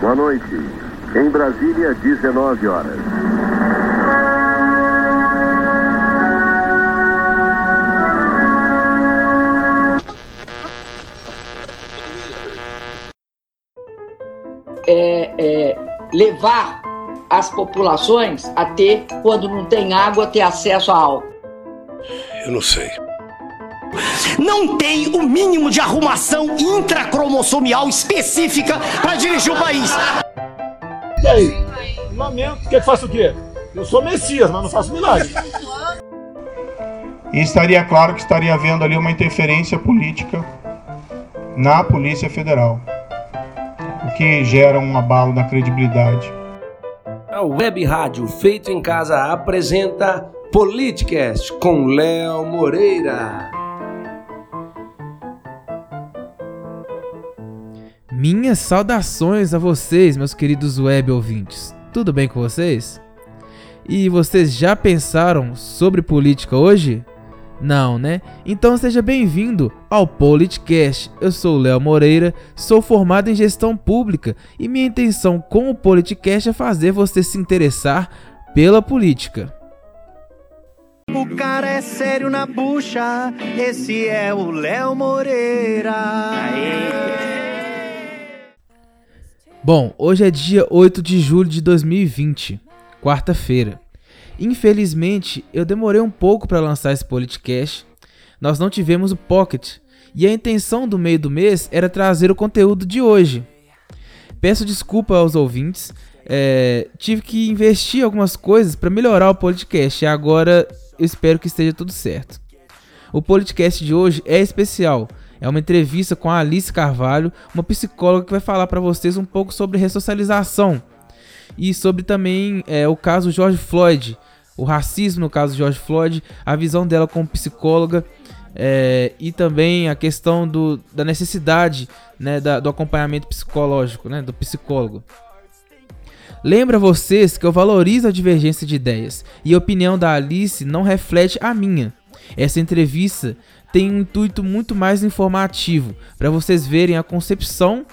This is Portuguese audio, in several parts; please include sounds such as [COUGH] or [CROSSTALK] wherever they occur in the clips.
Boa noite. Em Brasília, 19 horas. É, é, levar as populações a ter, quando não tem água, ter acesso a álcool. Eu não sei. Não tem o mínimo de arrumação intracromossomial específica para dirigir o país. E aí? Lamento. Quer que faça o quê? Eu sou Messias, mas não faço milagre. E estaria claro que estaria havendo ali uma interferência política na Polícia Federal, o que gera um abalo na credibilidade. A Web Rádio Feito em Casa apresenta Politicast com Léo Moreira. Minhas saudações a vocês, meus queridos web ouvintes. Tudo bem com vocês? E vocês já pensaram sobre política hoje? Não, né? Então seja bem-vindo ao Politicast. Eu sou o Léo Moreira, sou formado em gestão pública e minha intenção com o Politicast é fazer você se interessar pela política. O cara é sério na bucha, esse é o Léo Moreira. Aê. Bom, hoje é dia 8 de julho de 2020, quarta-feira. Infelizmente, eu demorei um pouco para lançar esse podcast. Nós não tivemos o Pocket e a intenção do meio do mês era trazer o conteúdo de hoje. Peço desculpa aos ouvintes, é, tive que investir algumas coisas para melhorar o podcast e agora eu espero que esteja tudo certo. O podcast de hoje é especial é uma entrevista com a Alice Carvalho, uma psicóloga que vai falar para vocês um pouco sobre ressocialização e sobre também é, o caso George Floyd, o racismo no caso George Floyd, a visão dela como psicóloga é, e também a questão do, da necessidade né, da, do acompanhamento psicológico, né, do psicólogo. Lembra vocês que eu valorizo a divergência de ideias e a opinião da Alice não reflete a minha. Essa entrevista tem um intuito muito mais informativo, para vocês verem a concepção,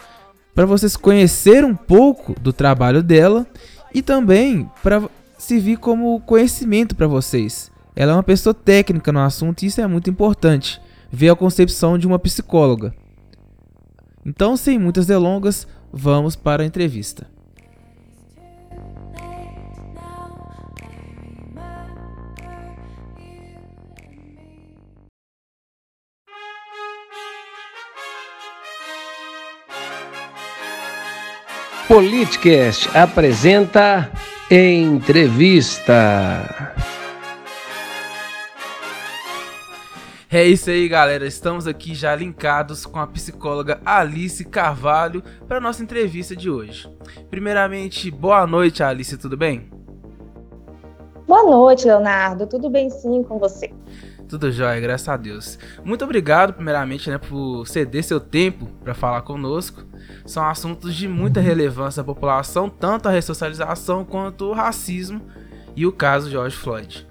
para vocês conhecerem um pouco do trabalho dela e também para servir como conhecimento para vocês. Ela é uma pessoa técnica no assunto e isso é muito importante, ver a concepção de uma psicóloga. Então, sem muitas delongas, vamos para a entrevista. Politicast apresenta entrevista. É isso aí, galera. Estamos aqui já linkados com a psicóloga Alice Carvalho para nossa entrevista de hoje. Primeiramente, boa noite, Alice, tudo bem? Boa noite, Leonardo. Tudo bem sim com você? Tudo jóia, graças a Deus. Muito obrigado, primeiramente, né, por ceder seu tempo para falar conosco. São assuntos de muita relevância à população, tanto a ressocialização quanto o racismo e o caso George Floyd.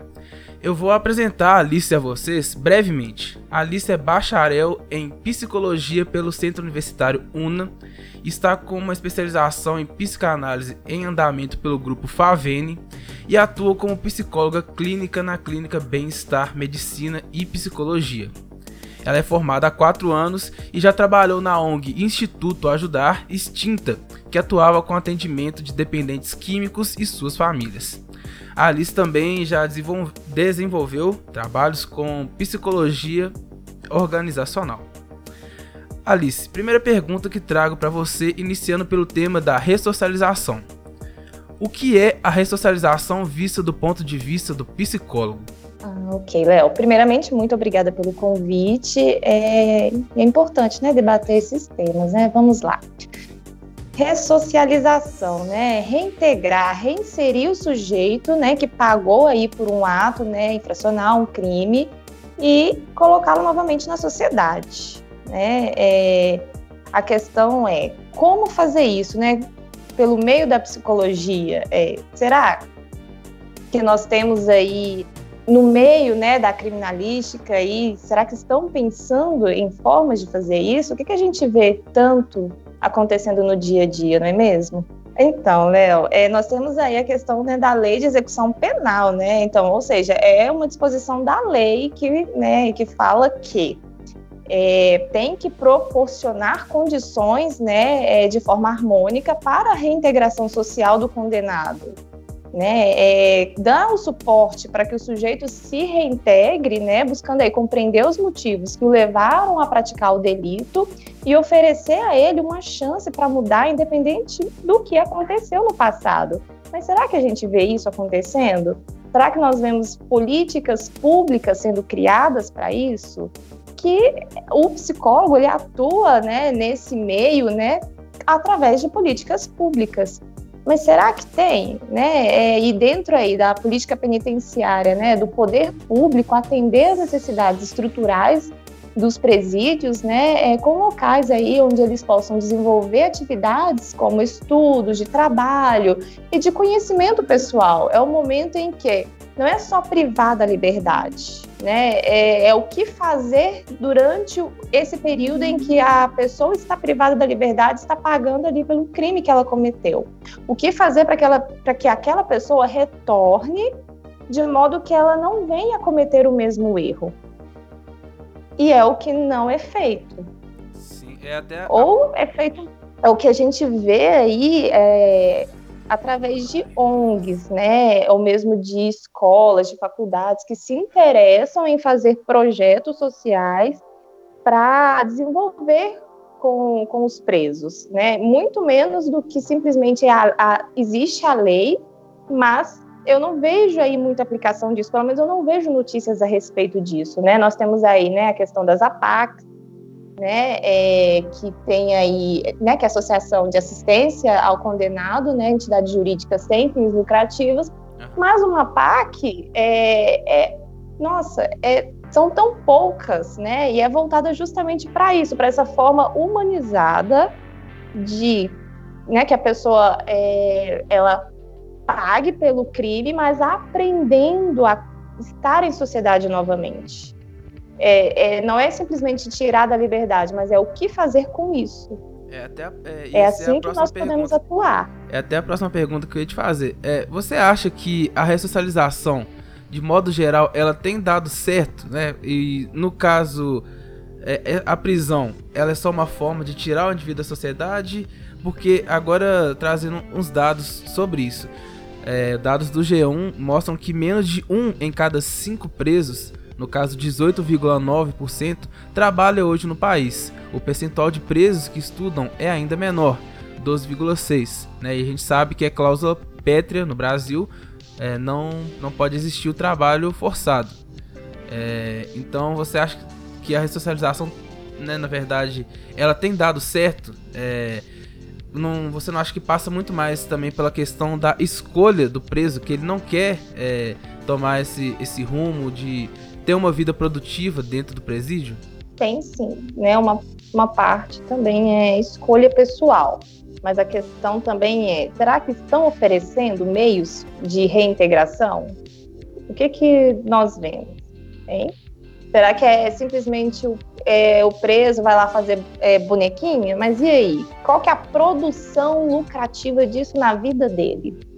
Eu vou apresentar a Alice a vocês brevemente. A Alice é bacharel em psicologia pelo Centro Universitário UNA, está com uma especialização em psicanálise em andamento pelo grupo Favene e atua como psicóloga clínica na clínica Bem-Estar Medicina e Psicologia. Ela é formada há 4 anos e já trabalhou na ONG Instituto Ajudar Extinta, que atuava com atendimento de dependentes químicos e suas famílias. A Alice também já desenvolveu trabalhos com psicologia organizacional. Alice, primeira pergunta que trago para você, iniciando pelo tema da ressocialização. O que é a ressocialização vista do ponto de vista do psicólogo? Ah, ok, Léo. Primeiramente, muito obrigada pelo convite. É, é importante né, debater esses temas, né? Vamos lá ressocialização, né? Reintegrar, reinserir o sujeito, né, que pagou aí por um ato, né, infracional, um crime, e colocá-lo novamente na sociedade, né? É, a questão é como fazer isso, né? Pelo meio da psicologia, é, será que nós temos aí no meio, né, da criminalística aí, será que estão pensando em formas de fazer isso? O que, que a gente vê tanto acontecendo no dia a dia, não é mesmo? Então, Léo, é, nós temos aí a questão né, da lei de execução penal, né? Então, ou seja, é uma disposição da lei que, né, que fala que é, tem que proporcionar condições né, é, de forma harmônica para a reintegração social do condenado né, é, o suporte para que o sujeito se reintegre, né, buscando aí compreender os motivos que o levaram a praticar o delito e oferecer a ele uma chance para mudar, independente do que aconteceu no passado. Mas será que a gente vê isso acontecendo? Será que nós vemos políticas públicas sendo criadas para isso? Que o psicólogo ele atua, né, nesse meio, né, através de políticas públicas. Mas será que tem, né? É, e dentro aí da política penitenciária, né, do poder público atender as necessidades estruturais dos presídios, né, é, com locais aí onde eles possam desenvolver atividades como estudos de trabalho e de conhecimento pessoal. É o momento em que não é só privar da liberdade, né? É, é, o que fazer durante esse período em que a pessoa está privada da liberdade, está pagando ali pelo crime que ela cometeu. O que fazer para que, que aquela pessoa retorne de modo que ela não venha cometer o mesmo erro. E é o que não é feito. Sim, é até. Ou é feito. É o que a gente vê aí. É, através de ONGs, né, ou mesmo de escolas, de faculdades que se interessam em fazer projetos sociais para desenvolver com, com os presos, né? Muito menos do que simplesmente a, a, existe a lei, mas eu não vejo aí muita aplicação disso, pelo menos eu não vejo notícias a respeito disso, né? Nós temos aí, né, a questão das APACs, né, é, que tem aí, né, que é a Associação de Assistência ao Condenado, né, entidade jurídica sem fins lucrativos, mas uma PAC é, é nossa, é, são tão poucas, né, e é voltada justamente para isso, para essa forma humanizada de, né, que a pessoa é, ela pague pelo crime, mas aprendendo a estar em sociedade novamente é, é, não é simplesmente tirar da liberdade, mas é o que fazer com isso. É, até, é, é assim que nós pergunta. podemos atuar. É até a próxima pergunta que eu ia te fazer. É, você acha que a ressocialização, de modo geral, ela tem dado certo, né? E no caso, é, é, a prisão, ela é só uma forma de tirar o indivíduo da sociedade? Porque agora trazendo uns dados sobre isso. É, dados do G1 mostram que menos de um em cada cinco presos no caso 18,9%, trabalha hoje no país. O percentual de presos que estudam é ainda menor, 12,6%. Né? E a gente sabe que é cláusula pétrea no Brasil, é, não, não pode existir o trabalho forçado. É, então você acha que a ressocialização, né, na verdade, ela tem dado certo? É, não, você não acha que passa muito mais também pela questão da escolha do preso, que ele não quer é, tomar esse, esse rumo de ter uma vida produtiva dentro do presídio? Tem sim, né? Uma, uma parte também é escolha pessoal. Mas a questão também é, será que estão oferecendo meios de reintegração? O que que nós vemos? Hein? Será que é simplesmente o, é, o preso vai lá fazer é, bonequinha? Mas e aí? Qual que é a produção lucrativa disso na vida dele?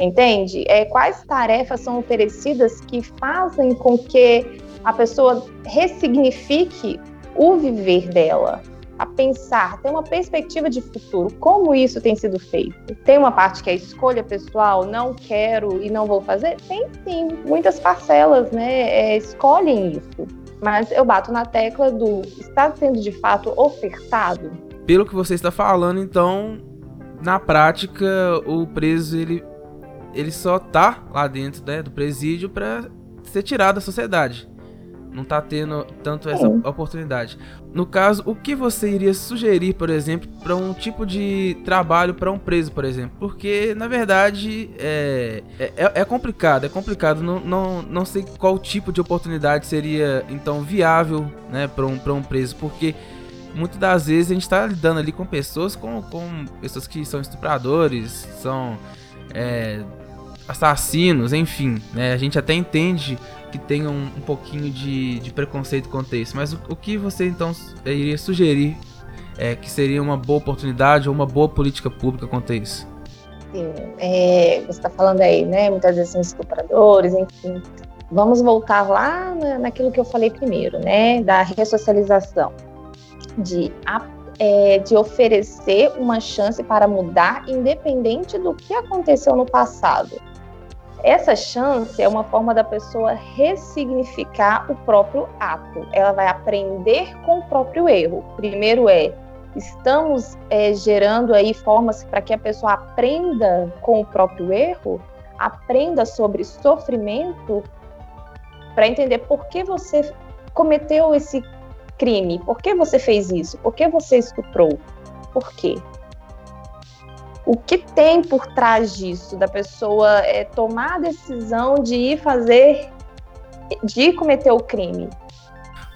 Entende? É, quais tarefas são oferecidas que fazem com que a pessoa ressignifique o viver dela, a pensar, ter uma perspectiva de futuro. Como isso tem sido feito? Tem uma parte que é escolha pessoal, não quero e não vou fazer? Tem sim, muitas parcelas, né? É, escolhem isso. Mas eu bato na tecla do está sendo de fato ofertado. Pelo que você está falando, então, na prática, o preso ele ele só tá lá dentro né, do presídio para ser tirado da sociedade. Não tá tendo tanto essa é. oportunidade. No caso, o que você iria sugerir, por exemplo, para um tipo de trabalho para um preso, por exemplo? Porque, na verdade, é, é, é complicado, é complicado. Não, não, não sei qual tipo de oportunidade seria, então, viável né, para um, um preso. Porque muitas das vezes a gente está lidando ali com pessoas, com, com pessoas que são estupradores, são é, assassinos, enfim, né? A gente até entende que tem um, um pouquinho de, de, preconceito quanto a isso, mas o, o, que você então iria sugerir é, que seria uma boa oportunidade ou uma boa política pública quanto a isso? Sim, é, você está falando aí, né? Muitas vezes são estupradores, enfim. Vamos voltar lá naquilo que eu falei primeiro, né? Da ressocialização, de é, de oferecer uma chance para mudar, independente do que aconteceu no passado. Essa chance é uma forma da pessoa ressignificar o próprio ato. Ela vai aprender com o próprio erro. Primeiro é estamos é, gerando aí formas para que a pessoa aprenda com o próprio erro, aprenda sobre sofrimento, para entender por que você cometeu esse crime? Por que você fez isso? Por que você estuprou? Por quê? O que tem por trás disso, da pessoa é, tomar a decisão de ir fazer, de ir cometer o crime?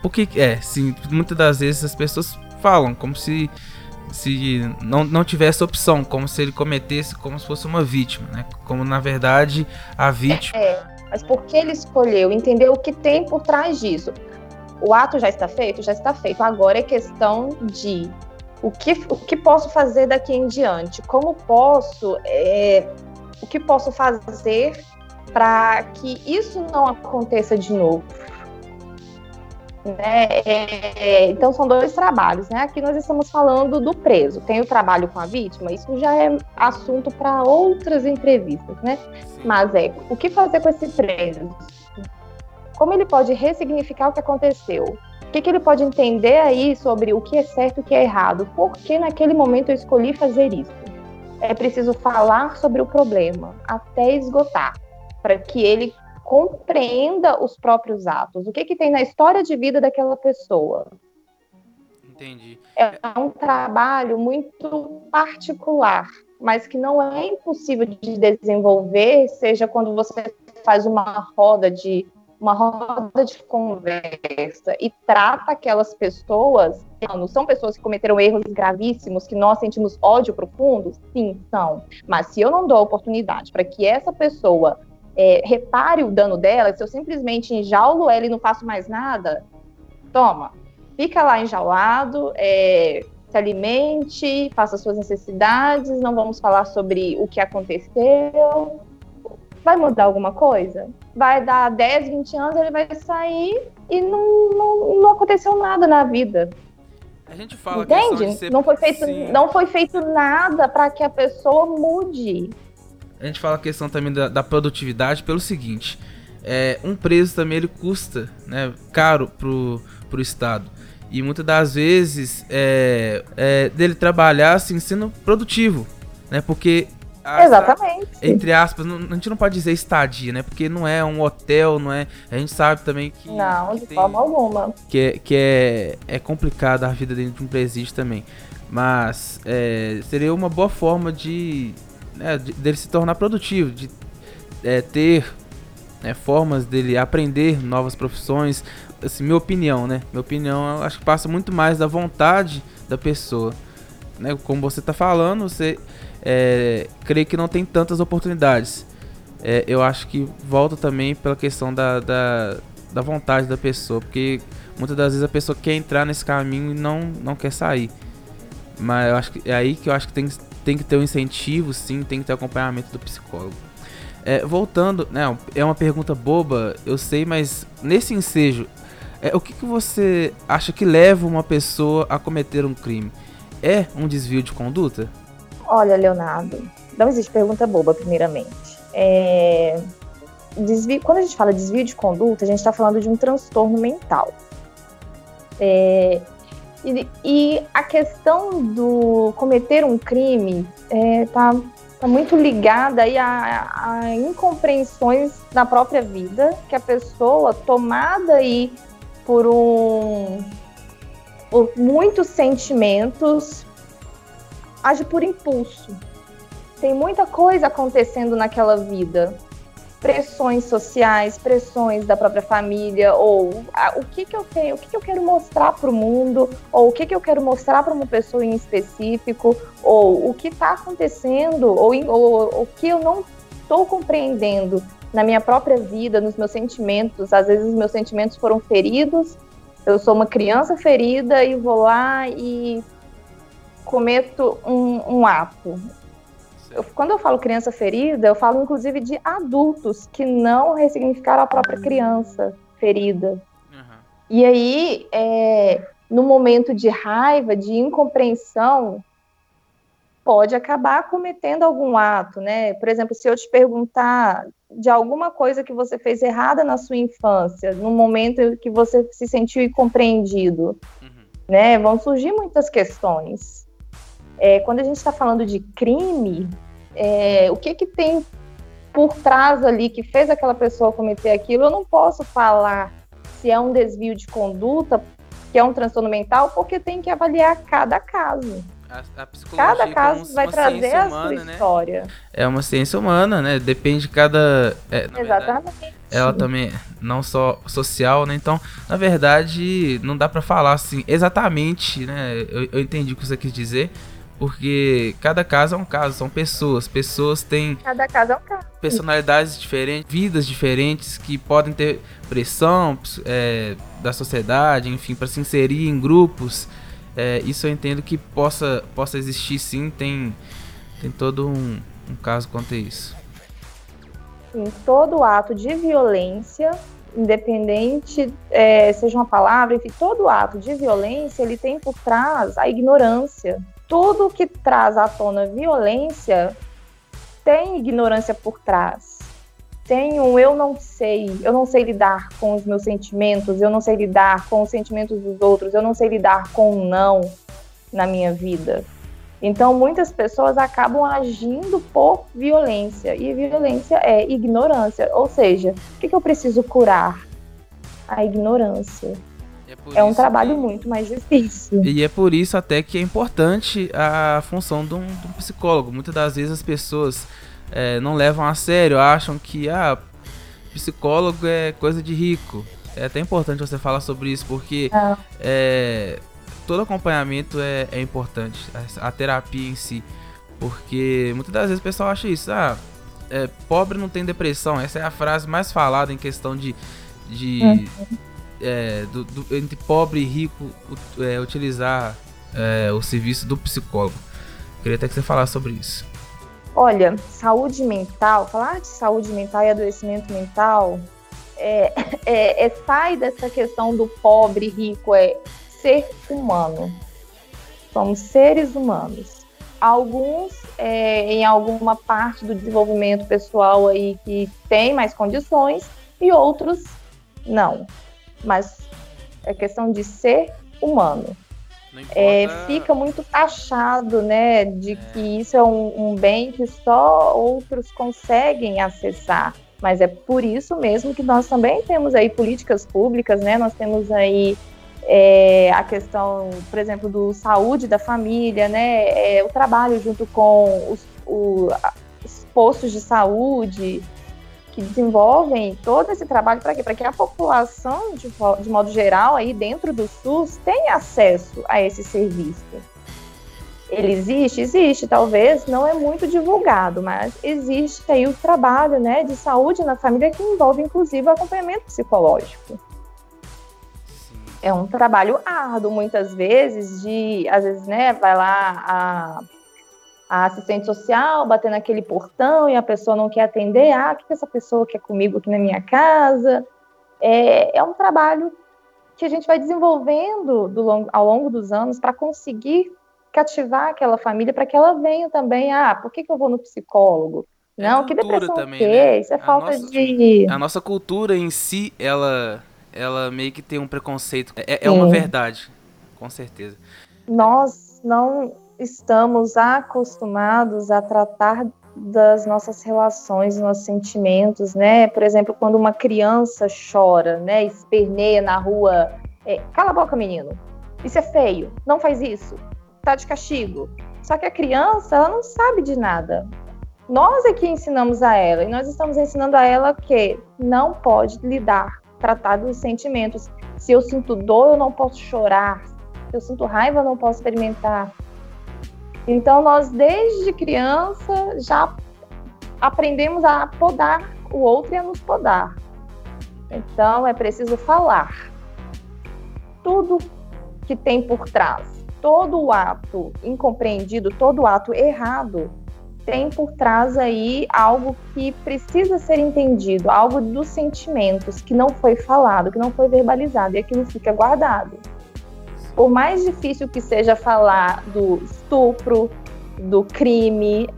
Porque, é, sim, muitas das vezes as pessoas falam como se se não, não tivesse opção, como se ele cometesse como se fosse uma vítima, né? Como na verdade a vítima. É, mas por que ele escolheu? Entender o que tem por trás disso o ato já está feito? Já está feito. Agora é questão de o que, o que posso fazer daqui em diante? Como posso, é, o que posso fazer para que isso não aconteça de novo? Né? É, então são dois trabalhos, né? Aqui nós estamos falando do preso. Tem o trabalho com a vítima, isso já é assunto para outras entrevistas, né? Mas é o que fazer com esse preso? como ele pode ressignificar o que aconteceu? O que, que ele pode entender aí sobre o que é certo e o que é errado? Por que naquele momento eu escolhi fazer isso? É preciso falar sobre o problema até esgotar, para que ele compreenda os próprios atos. O que, que tem na história de vida daquela pessoa? Entendi. É um trabalho muito particular, mas que não é impossível de desenvolver, seja quando você faz uma roda de uma roda de conversa e trata aquelas pessoas, não são pessoas que cometeram erros gravíssimos, que nós sentimos ódio profundo? Sim, são. Mas se eu não dou oportunidade para que essa pessoa é, repare o dano dela, se eu simplesmente enjaulo ela e não faço mais nada, toma, fica lá enjaulado, é, se alimente, faça suas necessidades, não vamos falar sobre o que aconteceu, vai mudar alguma coisa? Vai dar 10, 20 anos, ele vai sair e não, não, não aconteceu nada na vida. A gente fala Entende? Ser... Não, foi feito, não foi feito nada para que a pessoa mude. A gente fala a questão também da, da produtividade pelo seguinte: é, um preso também ele custa né, caro pro, pro Estado. E muitas das vezes é, é, dele trabalhar assim, sendo produtivo. Né, porque Exatamente. Entre aspas, não, a gente não pode dizer estadia, né? Porque não é um hotel, não é. A gente sabe também que. Não, que de tem, forma alguma. Que, é, que é, é complicado a vida dentro de um presídio também. Mas é, seria uma boa forma de, né, de dele se tornar produtivo, de é, ter né, formas dele aprender novas profissões. Assim, minha opinião, né? Minha opinião, acho que passa muito mais da vontade da pessoa. Né? Como você está falando, você é, creio que não tem tantas oportunidades. É, eu acho que volta também pela questão da, da, da, vontade da pessoa, porque muitas das vezes a pessoa quer entrar nesse caminho e não, não quer sair. Mas eu acho que é aí que eu acho que tem, tem que ter um incentivo, sim, tem que ter acompanhamento do psicólogo. É, voltando, não, é uma pergunta boba, eu sei, mas nesse ensejo, é, o que, que você acha que leva uma pessoa a cometer um crime? É um desvio de conduta? Olha, Leonardo, não existe pergunta boba, primeiramente. É, desvio, quando a gente fala desvio de conduta, a gente está falando de um transtorno mental. É, e, e, a questão do cometer um crime está é, tá muito ligada aí a, a, incompreensões na própria vida que a pessoa tomada aí por um por muitos sentimentos age por impulso. Tem muita coisa acontecendo naquela vida. Pressões sociais, pressões da própria família, ou ah, o que, que eu tenho, o que, que eu quero mostrar para o mundo, ou o que, que eu quero mostrar para uma pessoa em específico, ou o que está acontecendo, ou, ou o que eu não estou compreendendo na minha própria vida, nos meus sentimentos. Às vezes, os meus sentimentos foram feridos, eu sou uma criança ferida e vou lá e cometo um, um ato. Eu, quando eu falo criança ferida, eu falo inclusive de adultos que não ressignificaram a própria criança ferida. Uhum. E aí, é, no momento de raiva, de incompreensão, pode acabar cometendo algum ato, né? Por exemplo, se eu te perguntar de alguma coisa que você fez errada na sua infância, no momento que você se sentiu incompreendido, uhum. né? Vão surgir muitas questões. É, quando a gente está falando de crime, é, o que que tem por trás ali que fez aquela pessoa cometer aquilo? Eu não posso falar se é um desvio de conduta, que é um transtorno mental, porque tem que avaliar cada caso. A, a cada caso vai trazer a humana, sua né? história. É uma ciência humana, né? Depende de cada. É, Exatamente. Verdade, ela também não só social, né? Então, na verdade, não dá para falar assim exatamente, né? Eu, eu entendi o que você quis dizer. Porque cada caso é um caso, são pessoas. Pessoas têm. Cada caso é um caso. Personalidades diferentes, vidas diferentes que podem ter pressão é, da sociedade, enfim, para se inserir em grupos é, isso eu entendo que possa, possa existir sim, tem, tem todo um, um caso quanto a isso. Em todo ato de violência, independente é, seja uma palavra, enfim, todo ato de violência ele tem por trás a ignorância. Tudo que traz à tona violência tem ignorância por trás tem um eu não sei, eu não sei lidar com os meus sentimentos, eu não sei lidar com os sentimentos dos outros, eu não sei lidar com o um não na minha vida. Então, muitas pessoas acabam agindo por violência, e violência é ignorância. Ou seja, o que, que eu preciso curar? A ignorância. É, é um trabalho que... muito mais difícil. E é por isso até que é importante a função de um, de um psicólogo. Muitas das vezes as pessoas é, não levam a sério, acham que ah, psicólogo é coisa de rico. É até importante você falar sobre isso, porque é. É, todo acompanhamento é, é importante, a, a, terapia em si. Porque muitas das vezes o pessoal acha isso, ah, é, pobre não tem depressão. Essa é a frase mais falada em questão de. de uhum. É, do, do, entre pobre e rico é, utilizar é, o serviço do psicólogo. Queria até que você falasse sobre isso. Olha, saúde mental, falar de saúde mental e adoecimento mental é, [LAUGHS] é, é sai dessa questão do pobre rico, é ser humano. Somos seres humanos. Alguns é, em alguma parte do desenvolvimento pessoal aí que tem mais condições e outros não. Mas é questão de ser humano é, fica muito taxado, né, de é. que isso é um, um, bem que só outros conseguem acessar. Mas é por isso mesmo que nós também temos aí políticas públicas, né? Nós temos aí é, a questão, por exemplo, do saúde da família, né? É, o trabalho junto com os, o, os postos de saúde, que desenvolvem todo esse trabalho para quê? Para que a população, de, de, modo geral, aí dentro do SUS, tenha acesso a esse serviço. Ele existe? Existe, talvez não é muito divulgado, mas existe aí o trabalho né, de saúde na família que envolve, inclusive, o acompanhamento psicológico. É um trabalho árduo, muitas vezes, de, às vezes, né, vai lá a a assistente social bater naquele portão e a pessoa não quer atender, ah, o que essa pessoa quer comigo aqui na minha casa? É, é um trabalho que a gente vai desenvolvendo longo, ao longo dos anos para conseguir cativar aquela família, para que ela venha também, ah, por que, que eu vou no psicólogo? É não, que depressão também, que? Né? Isso é a falta nossa, de... A nossa cultura em si, ela, ela meio que tem um preconceito. É, é uma verdade, com certeza. Nós não estamos acostumados a tratar das nossas relações, nossos sentimentos, né? Por exemplo, quando uma criança chora, né, esperneia na rua, é, cala a boca, menino. Isso é feio. Não faz isso. Tá de castigo. Só que a criança, ela não sabe de nada. Nós é que ensinamos a ela e nós estamos ensinando a ela que não pode lidar, tratar dos sentimentos. Se eu sinto dor, eu não posso chorar. Se eu sinto raiva, eu não posso experimentar. Então, nós, desde criança, já aprendemos a podar o outro e a nos podar. Então, é preciso falar tudo que tem por trás, todo ato incompreendido, todo ato errado, tem por trás aí algo que precisa ser entendido, algo dos sentimentos que não foi falado, que não foi verbalizado e aquilo fica guardado. Por mais difícil que seja falar do estupro, do crime,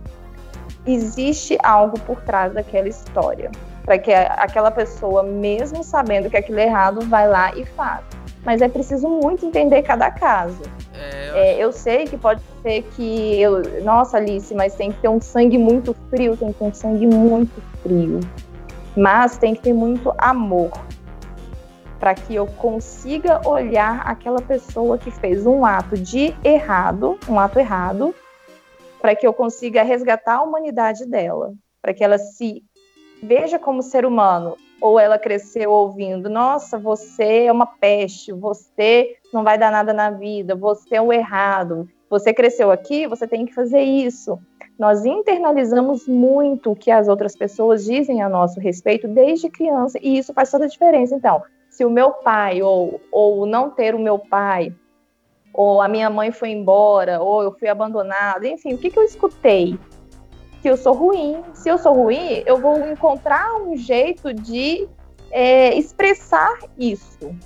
existe algo por trás daquela história, para que aquela pessoa, mesmo sabendo que aquilo é errado, vai lá e faz. Mas é preciso muito entender cada caso. É, eu... É, eu sei que pode ser que eu, nossa Alice, mas tem que ter um sangue muito frio, tem que ter um sangue muito frio. Mas tem que ter muito amor para que eu consiga olhar aquela pessoa que fez um ato de errado, um ato errado, para que eu consiga resgatar a humanidade dela, para que ela se veja como ser humano, ou ela cresceu ouvindo: nossa, você é uma peste, você não vai dar nada na vida, você é o errado, você cresceu aqui, você tem que fazer isso. Nós internalizamos muito o que as outras pessoas dizem a nosso respeito desde criança, e isso faz toda a diferença. Então, se o meu pai, ou, ou não ter o meu pai, ou a minha mãe foi embora, ou eu fui abandonada, enfim, o que, que eu escutei? Que eu sou ruim. Se eu sou ruim, eu vou encontrar um jeito de é, expressar isso.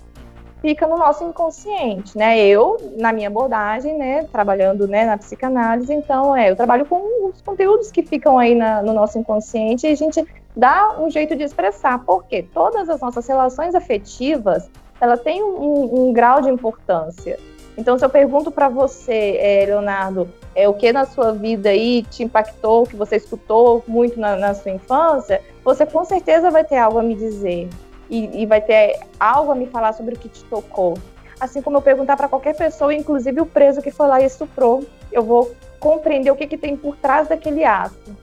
Fica no nosso inconsciente, né? Eu, na minha abordagem, né, trabalhando né, na psicanálise, então, é, eu trabalho com os conteúdos que ficam aí na, no nosso inconsciente e a gente dá um jeito de expressar, porque todas as nossas relações afetivas, ela tem um, um grau de importância. Então, se eu pergunto para você, é, Leonardo, é, o que na sua vida aí te impactou, que você escutou muito na, na sua infância, você com certeza vai ter algo a me dizer e, e, vai ter algo a me falar sobre o que te tocou. Assim como eu perguntar para qualquer pessoa, inclusive o preso que foi lá e estuprou, eu vou compreender o que, que tem por trás daquele ato.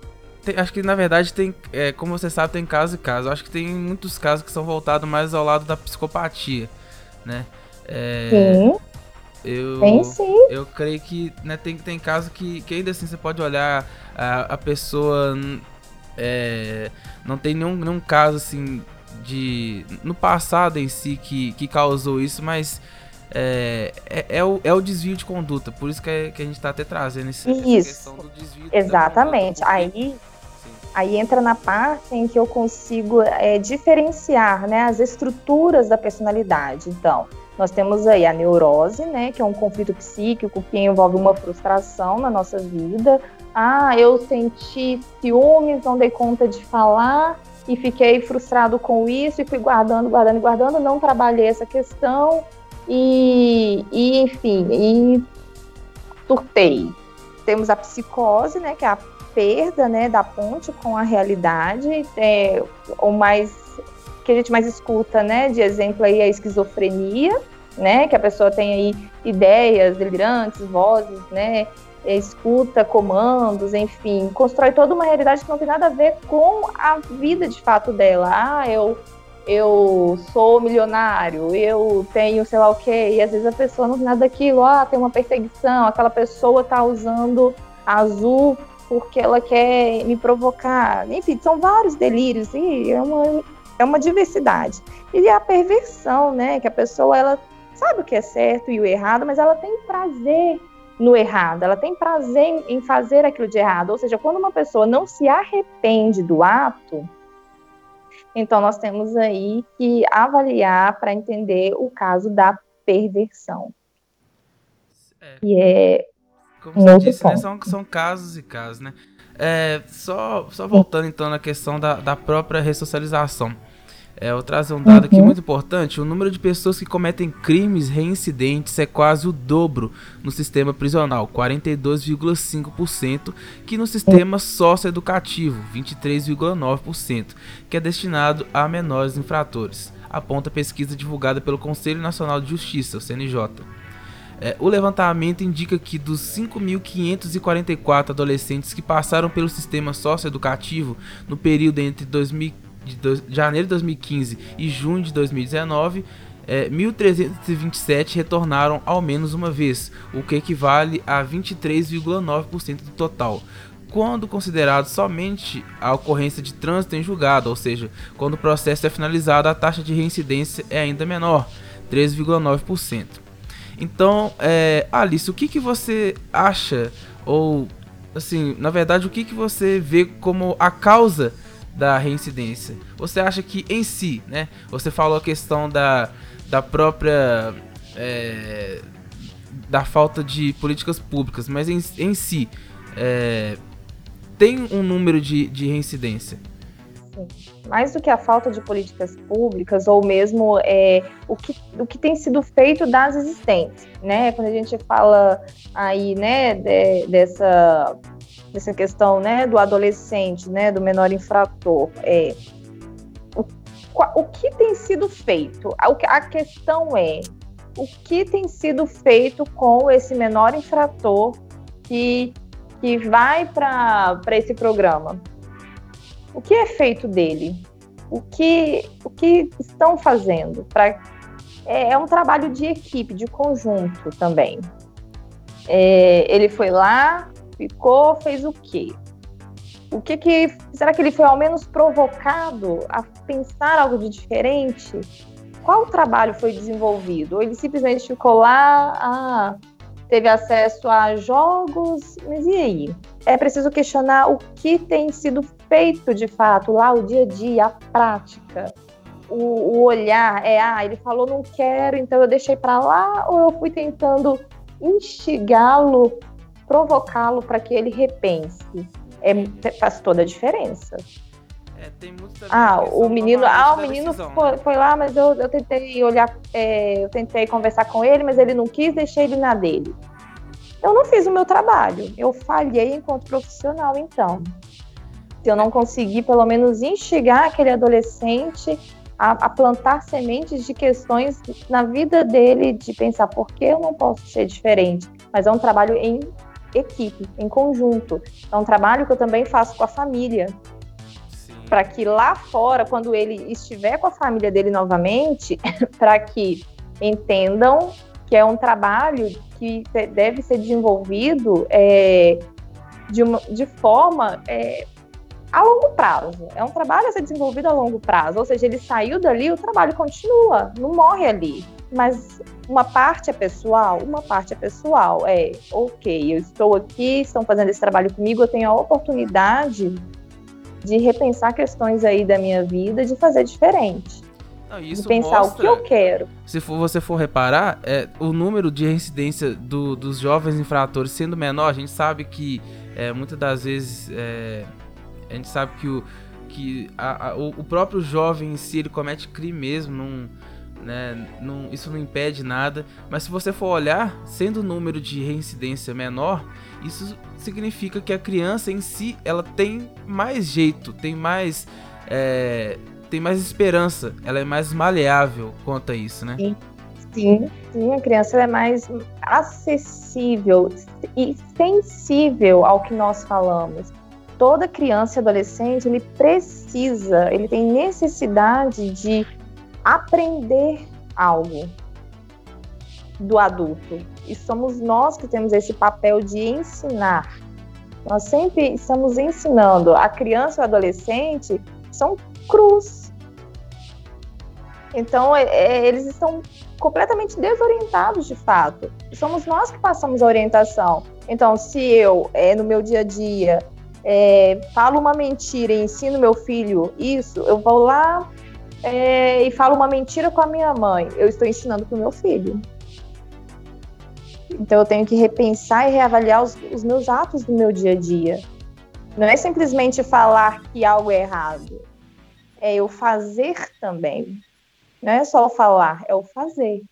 Tem, acho que na verdade tem, é, como você sabe, tem caso e caso. Acho que tem muitos casos que são voltados mais ao lado da psicopatia, né? É, sim. Eu, tem sim. Eu creio que né, tem, tem casos que, que ainda assim você pode olhar a, a pessoa. É, não tem nenhum, nenhum caso assim de. No passado em si que, que causou isso, mas. É, é, é, o, é o desvio de conduta, por isso que, é, que a gente está até trazendo esse, isso. essa questão do desvio Exatamente. Conduta, aí, aí entra na parte em que eu consigo é, diferenciar né, as estruturas da personalidade. Então, nós temos aí a neurose, né, que é um conflito psíquico que envolve uma frustração na nossa vida. Ah, eu senti ciúmes, não dei conta de falar e fiquei frustrado com isso e fui guardando, guardando guardando, não trabalhei essa questão e, e enfim, e surtei. Temos a psicose, né, que é a perda, né, da ponte com a realidade, é, o mais que a gente mais escuta, né, de exemplo aí é a esquizofrenia, né, que a pessoa tem aí ideias delirantes, vozes, né, escuta comandos, enfim, constrói toda uma realidade que não tem nada a ver com a vida de fato dela. Ah, eu eu sou milionário, eu tenho sei lá o quê, e às vezes a pessoa não tem nada daquilo, ah, tem uma perseguição, aquela pessoa tá usando azul porque ela quer me provocar. Enfim, são vários delírios e é uma é uma diversidade. E a perversão, né? Que a pessoa ela sabe o que é certo e o errado, mas ela tem prazer no errado, ela tem prazer em fazer aquilo de errado. Ou seja, quando uma pessoa não se arrepende do ato, então nós temos aí que avaliar para entender o caso da perversão. É. E é. Como você disse, né, são, são casos e casos, né? É, só, só voltando então na questão da, da própria ressocialização. É, eu trazer um dado aqui uhum. muito importante: o número de pessoas que cometem crimes reincidentes é quase o dobro no sistema prisional, 42,5%, que no sistema socioeducativo, 23,9%, que é destinado a menores infratores, aponta a pesquisa divulgada pelo Conselho Nacional de Justiça, o CNJ. É, o levantamento indica que dos 5.544 adolescentes que passaram pelo sistema socioeducativo no período entre 2015 de, janeiro de 2015 e junho de 2019, é, 1.327 retornaram ao menos uma vez, o que equivale a 23,9% do total. Quando considerado somente a ocorrência de trânsito em julgado, ou seja, quando o processo é finalizado, a taxa de reincidência é ainda menor, 3,9%. Então, é, Alice, o que, que você acha, ou assim, na verdade, o que, que você vê como a causa da reincidência? Você acha que em si, né? Você falou a questão da, da própria. É, da falta de políticas públicas, mas em, em si, é, tem um número de, de reincidência? Mais do que a falta de políticas públicas, ou mesmo é, o, que, o que tem sido feito das existentes, né? Quando a gente fala aí, né, de, dessa, dessa questão, né, do adolescente, né, do menor infrator, é, o, o que tem sido feito? A, a questão é, o que tem sido feito com esse menor infrator que que vai para esse programa, o que é feito dele? O que, o que estão fazendo? Pra, é, é um trabalho de equipe, de conjunto também. É, ele foi lá, ficou, fez o quê? O que que será que ele foi ao menos provocado a pensar algo de diferente? Qual trabalho foi desenvolvido? Ou ele simplesmente ficou lá, ah, teve acesso a jogos, mas e aí? É preciso questionar o que tem sido feito de fato lá, o dia a dia, a prática. O, o olhar é, ah, ele falou não quero, então eu deixei para lá, ou eu fui tentando instigá-lo, provocá-lo para que ele repense. É, faz toda a diferença. É, ah, o menino, ah, o menino foi, foi, lá, mas eu, eu tentei olhar, é, eu tentei conversar com ele, mas ele não quis, deixei ele na dele. Eu não fiz o meu trabalho, eu falhei enquanto profissional, então. Se eu não conseguir, pelo menos, instigar aquele adolescente a, a plantar sementes de questões na vida dele, de pensar por que eu não posso ser diferente. Mas é um trabalho em equipe, em conjunto. É um trabalho que eu também faço com a família para que lá fora, quando ele estiver com a família dele novamente, [LAUGHS] para que entendam que é um trabalho que deve ser desenvolvido é, de, uma, de forma é, a longo prazo. É um trabalho a ser desenvolvido a longo prazo. Ou seja, ele saiu dali, o trabalho continua, não morre ali. Mas uma parte é pessoal, uma parte é pessoal. É, ok, eu estou aqui, estão fazendo esse trabalho comigo, eu tenho a oportunidade de repensar questões aí da minha vida, de fazer diferente. Não, de pensar mostra, o que eu quero. Se for, você for reparar, é, o número de reincidência do, dos jovens infratores sendo menor, a gente sabe que é, muitas das vezes é, a gente sabe que, o, que a, a, o, próprio jovem em si ele comete crime mesmo, não, né, não, isso não impede nada. Mas se você for olhar, sendo o número de reincidência menor, isso significa que a criança em si ela tem mais jeito, tem mais é, tem mais esperança, ela é mais maleável quanto a isso, né? Sim, sim, sim a criança é mais acessível e sensível ao que nós falamos. Toda criança e adolescente ele precisa, ele tem necessidade de aprender algo do adulto. E somos nós que temos esse papel de ensinar. Nós sempre estamos ensinando. A criança e o adolescente são cruz. Então, é, é, eles estão completamente desorientados de fato. Somos nós que passamos a orientação. Então, se eu, é, no meu dia a dia, é, falo uma mentira e ensino meu filho isso, eu vou lá é, e falo uma mentira com a minha mãe. Eu estou ensinando para o meu filho. Então eu tenho que repensar e reavaliar os, os, meus atos do meu dia a dia. Não é simplesmente falar que algo é errado, é eu fazer também. Não é só o falar, é o fazer.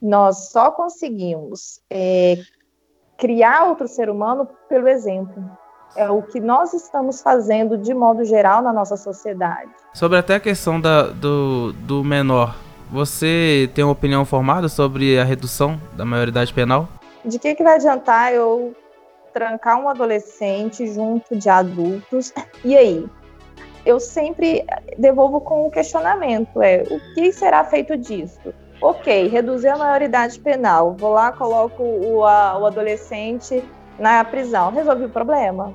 Nós só conseguimos é, criar outro ser humano pelo exemplo. É o que nós estamos fazendo de modo geral na nossa sociedade. Sobre até a questão da, do, do menor, você tem uma opinião formada sobre a redução da maioridade penal? De que, que vai adiantar eu trancar um adolescente junto de adultos? E aí? Eu sempre devolvo com um questionamento: é o que será feito disso? Ok, reduzir a maioridade penal. Vou lá, coloco o, a, o adolescente na prisão. Resolvi o problema?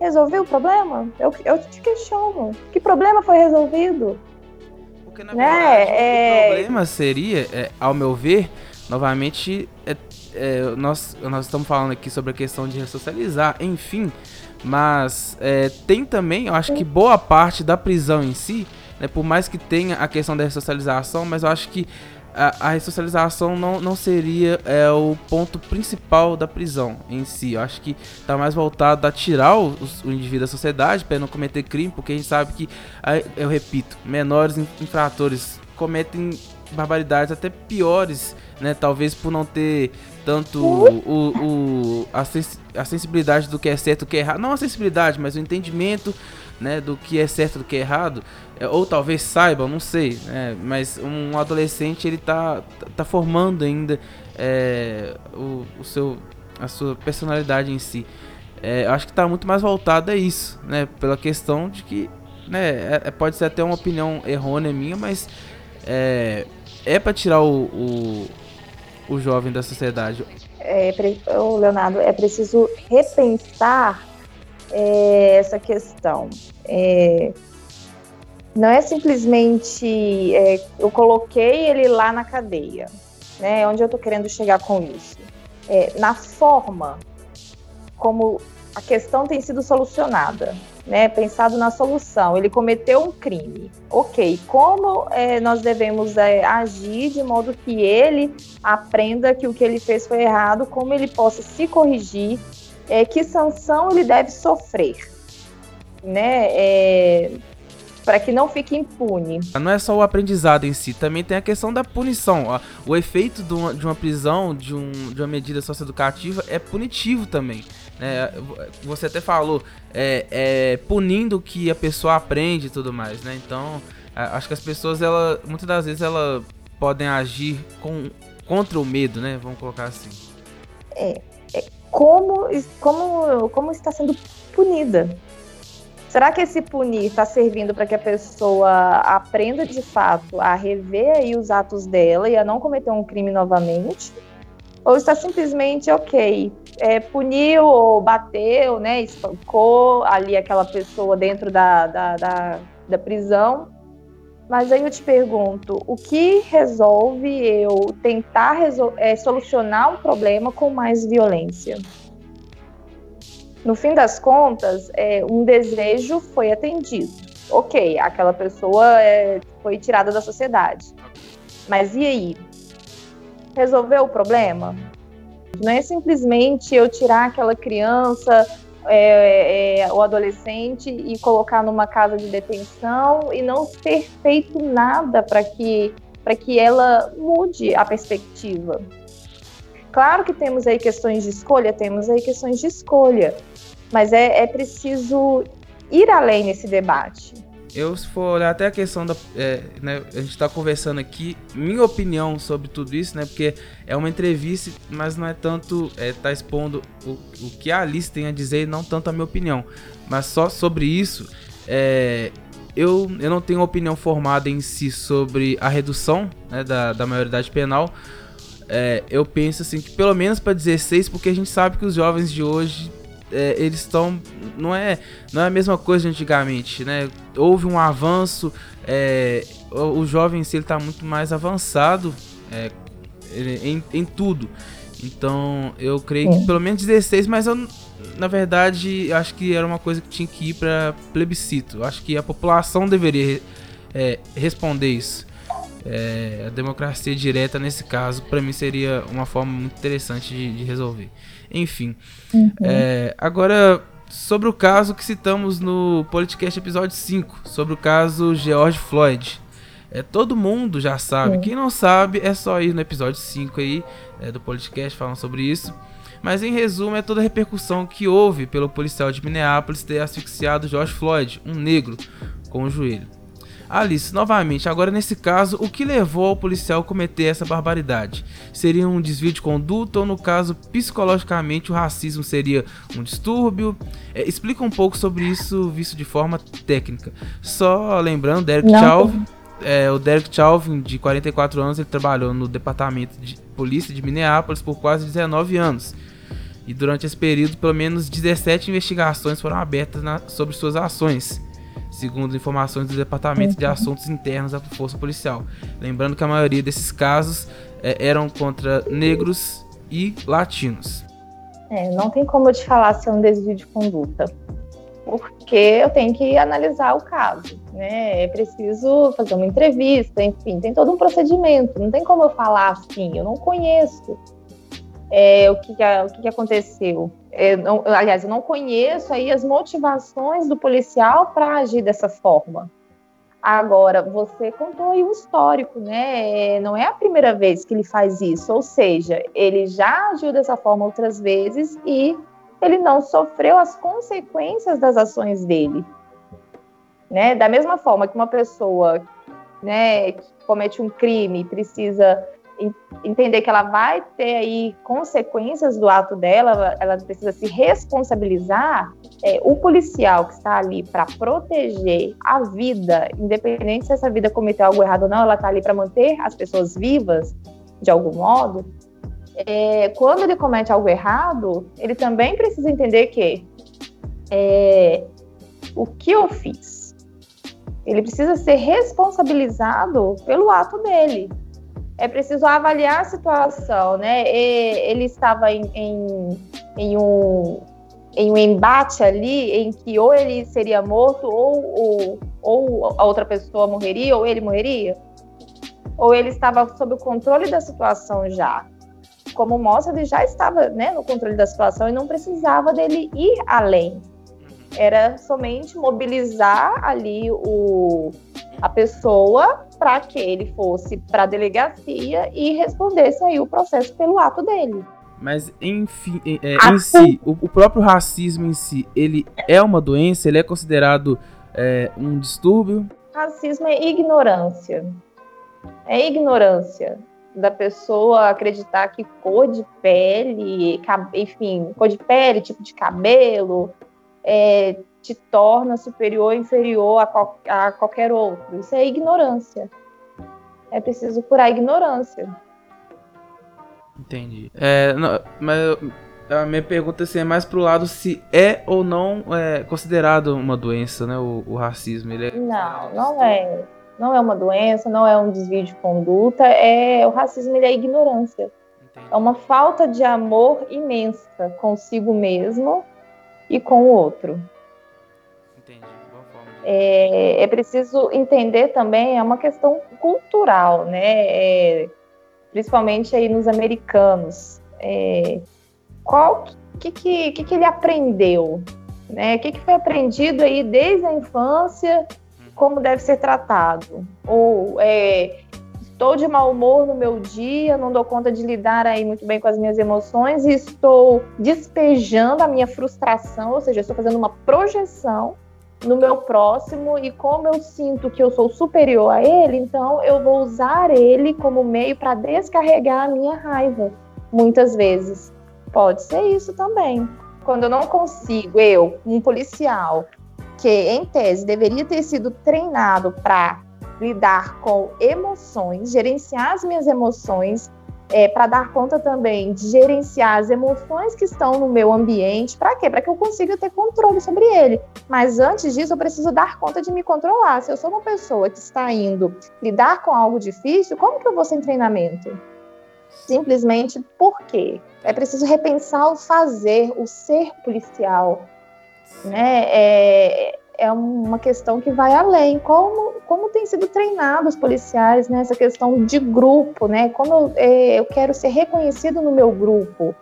Resolvi o problema? Eu, eu te questiono. Que problema foi resolvido? Porque, na né? verdade, é... o problema seria, é, ao meu ver, novamente, é, é, nós, nós estamos falando aqui sobre a questão de ressocializar, enfim, mas é, tem também, eu acho que boa parte da prisão em si, né, por mais que tenha a questão da ressocialização, mas eu acho que a, a ressocialização não, não seria é, o ponto principal da prisão em si. Eu acho que está mais voltado a tirar o, o, indivíduo da sociedade para não cometer crime, porque a gente sabe que, eu repito, menores infratores cometem barbaridades até piores, né? Talvez por não ter tanto o, o, a, sens a sensibilidade do que é certo e do que é errado. Não a sensibilidade, mas o entendimento né, do que é certo e do que é errado. É, ou talvez saibam, não sei. Né, mas um adolescente ele tá, tá formando ainda é, o, o seu, a sua personalidade em si. É, acho que está muito mais voltado a isso, né? Pela questão de que, né? É, é pode ser até uma opinião errônea minha, mas é, é para tirar o, o, o jovem da sociedade. É, Leonardo, é preciso repensar é, essa questão. É, não é simplesmente é, eu coloquei ele lá na cadeia, né? Onde eu estou querendo chegar com isso? É, na forma como a questão tem sido solucionada né, pensado na solução. Ele cometeu um crime. Ok, como é, nós devemos é, agir de modo que ele aprenda que o que ele fez foi errado, como ele possa se corrigir, é, que sanção ele deve sofrer, né? É, para que não fique impune. Não é só o aprendizado em si, também tem a questão da punição. O efeito de uma, prisão, de, um, de uma medida socioeducativa é punitivo também. É, você até falou, é, é, punindo que a pessoa aprende e tudo mais, né? Então, acho que as pessoas, ela, muitas das vezes, ela podem agir com, contra o medo, né? Vamos colocar assim. É, é como, como, como está sendo punida? Será que esse punir está servindo para que a pessoa aprenda de fato a rever aí os atos dela e a não cometer um crime novamente? Ou está simplesmente, ok, é, puniu ou bateu, né, espancou ali aquela pessoa dentro da, da, da, da prisão. Mas aí eu te pergunto, o que resolve eu tentar é, solucionar um problema com mais violência? No fim das contas, é, um desejo foi atendido. Ok, aquela pessoa é, foi tirada da sociedade. Mas e aí? Resolveu o problema? Não é simplesmente eu tirar aquela criança é, é, o adolescente e colocar numa casa de detenção e não ter feito nada para que, que ela mude a perspectiva. Claro que temos aí questões de escolha, temos aí questões de escolha, mas é, é preciso ir além nesse debate eu se for olhar até a questão da. É, né, a gente está conversando aqui, minha opinião sobre tudo isso, né? Porque é uma entrevista, mas não é tanto. É, tá expondo o, o que a Alice tem a dizer e não tanto a minha opinião. Mas só sobre isso, é, eu, eu não tenho opinião formada em si sobre a redução né, da, da maioridade penal. É, eu penso assim que pelo menos para 16, porque a gente sabe que os jovens de hoje é, eles estão. Não é, não é a mesma coisa de antigamente, né? Houve um avanço, é, o, o, jovem em si está muito mais avançado é, em, em tudo. Então eu creio que pelo menos 16, mas eu, na verdade, acho que era uma coisa que tinha que ir para plebiscito. Acho que a população deveria é, responder isso. É, a democracia direta, nesse caso, para mim seria uma forma muito interessante de, de resolver. Enfim. Uhum. É, agora, sobre o caso que citamos no podcast episódio 5, sobre o caso George Floyd. É, todo mundo já sabe. Uhum. Quem não sabe, é só ir no episódio 5 aí é, do podcast falando sobre isso. Mas em resumo, é toda a repercussão que houve pelo policial de Minneapolis ter asfixiado George Floyd, um negro, com o joelho. Alice, novamente, agora nesse caso, o que levou o policial a cometer essa barbaridade? Seria um desvio de conduta ou, no caso, psicologicamente, o racismo seria um distúrbio? É, explica um pouco sobre isso, visto de forma técnica. Só lembrando, Derek Chauvin, é, o Derek Chauvin, de 44 anos, ele trabalhou no departamento de polícia de Minneapolis por quase 19 anos. E durante esse período, pelo menos 17 investigações foram abertas na, sobre suas ações segundo informações do Departamento de Assuntos Internos da Força Policial. Lembrando que a maioria desses casos é, eram contra negros e latinos. É, não tem como eu te falar se é um desvio de conduta, porque eu tenho que analisar o caso, né? É preciso fazer uma entrevista, enfim, tem todo um procedimento. Não tem como eu falar assim, eu não conheço é, o, que, o que aconteceu. Eu não, aliás, eu não conheço aí as motivações do policial para agir dessa forma. Agora, você contou aí um histórico, né? Não é a primeira vez que ele faz isso, ou seja, ele já agiu dessa forma outras vezes e ele não sofreu as consequências das ações dele. Né? Da mesma forma que uma pessoa né, que comete um crime precisa entender que ela vai ter aí consequências do ato dela, ela precisa se responsabilizar. É, o policial que está ali para proteger a vida, independente se essa vida cometeu algo errado ou não, ela está ali para manter as pessoas vivas de algum modo. É, quando ele comete algo errado, ele também precisa entender que é, o que eu fiz, ele precisa ser responsabilizado pelo ato dele é preciso avaliar a situação, né? ele estava em, em, em, um, em um embate ali em que ou ele seria morto ou, ou, ou a outra pessoa morreria ou ele morreria? Ou ele estava sob o controle da situação já? Como mostra, ele já estava né, no controle da situação e não precisava dele ir além. Era somente mobilizar ali o, a pessoa para que ele fosse para a delegacia e respondesse aí o processo pelo ato dele. Mas enfim, é, em si, o, o, próprio racismo em si, ele é uma doença? Ele é considerado é, um distúrbio? Racismo é ignorância. É ignorância da pessoa acreditar que cor de pele, enfim, cor de pele, tipo de cabelo, é, te torna superior ou inferior a, qual, a qualquer outro. Isso é ignorância. É preciso curar a ignorância. Entendi. É, não, mas a minha pergunta assim, é mais pro lado se é ou não é considerado uma doença, né? O, o racismo. Ele é... Não, não é. Não é uma doença, não é um desvio de conduta. É o racismo ele é ignorância. Entendi. É uma falta de amor imensa consigo mesmo e com o outro. É, é, preciso entender também, é uma questão cultural, né? É, principalmente aí nos americanos. É, qual que, que, que, que ele aprendeu? Né? O que, que foi aprendido aí desde a infância, como deve ser tratado? Ou é, estou de mau humor no meu dia, não dou conta de lidar aí muito bem com as minhas emoções e estou despejando a minha frustração, ou seja, estou fazendo uma projeção no meu próximo e como eu sinto que eu sou superior a ele, então eu vou usar ele como meio para descarregar a minha raiva, muitas vezes. Pode ser isso também. Quando eu não consigo, eu, um policial, que em tese deveria ter sido treinado para lidar com emoções, gerenciar as minhas emoções, é, para dar conta também de gerenciar as emoções que estão no meu ambiente. Para quê? Para que eu consiga ter controle sobre ele. Mas antes disso, eu preciso dar conta de me controlar. Se eu sou uma pessoa que está indo lidar com algo difícil, como que eu vou sem treinamento? Simplesmente por quê? É preciso repensar o fazer, o ser policial. Né? É, é uma questão que vai além. Como, como tem sido treinado os policiais nessa né? questão de grupo, né? Como eu, é, eu quero ser reconhecido no meu grupo.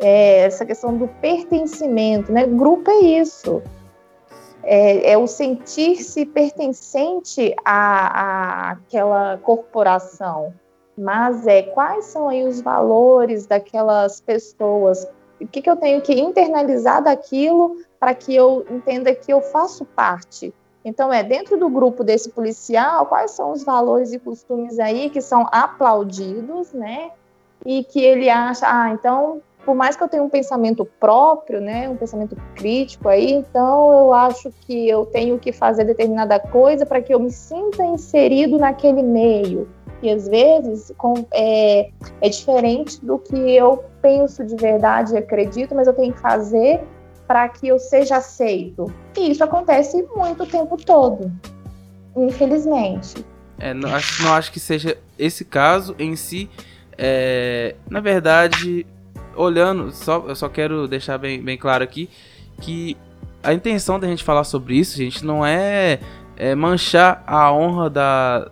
É, essa questão do pertencimento, né? Grupo é isso. É, é o sentir-se pertencente à, àquela corporação. Mas é quais são aí os valores daquelas pessoas? O que, que eu tenho que internalizar daquilo para que eu entenda que eu faço parte. Então, é dentro do grupo desse policial, quais são os valores e costumes aí que são aplaudidos, né? E que ele acha, ah, então, por mais que eu tenha um pensamento próprio, né, um pensamento crítico aí, então eu acho que eu tenho que fazer determinada coisa para que eu me sinta inserido naquele meio. E às vezes com, é, é diferente do que eu penso de verdade e acredito, mas eu tenho que fazer para que eu seja aceito. E isso acontece muito o tempo todo, infelizmente. É, não acho, não acho que seja esse caso em si. É, na verdade, olhando, só, eu só quero deixar bem, bem claro aqui que a intenção da gente falar sobre isso, gente, não é, é manchar a honra da,